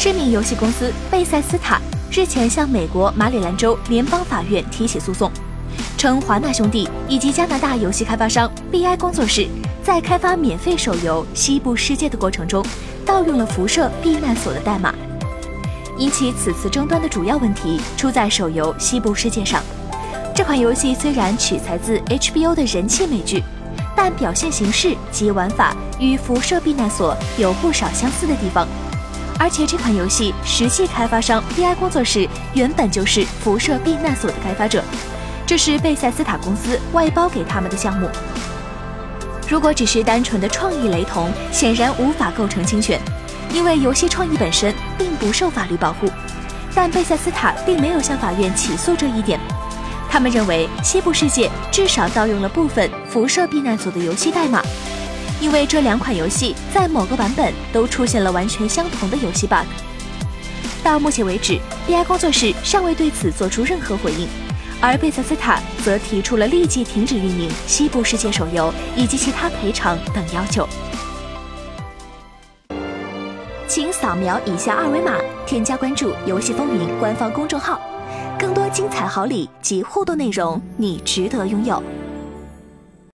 知名游戏公司贝塞斯塔日前向美国马里兰州联邦法院提起诉讼，称华纳兄弟以及加拿大游戏开发商 BI 工作室在开发免费手游《西部世界》的过程中，盗用了辐射避难所的代码。引起此次争端的主要问题出在手游《西部世界》上。这款游戏虽然取材自 HBO 的人气美剧，但表现形式及玩法与《辐射避难所》有不少相似的地方。而且这款游戏实际开发商 BI 工作室原本就是《辐射避难所》的开发者，这是贝塞斯塔公司外包给他们的项目。如果只是单纯的创意雷同，显然无法构成侵权。因为游戏创意本身并不受法律保护，但贝塞斯塔并没有向法院起诉这一点。他们认为《西部世界》至少盗用了部分《辐射避难所》的游戏代码，因为这两款游戏在某个版本都出现了完全相同的游戏 bug。到目前为止，BI 工作室尚未对此做出任何回应，而贝塞斯塔则提出了立即停止运营《西部世界》手游以及其他赔偿等要求。请扫描以下二维码，添加关注“游戏风云”官方公众号，更多精彩好礼及互动内容，你值得拥有。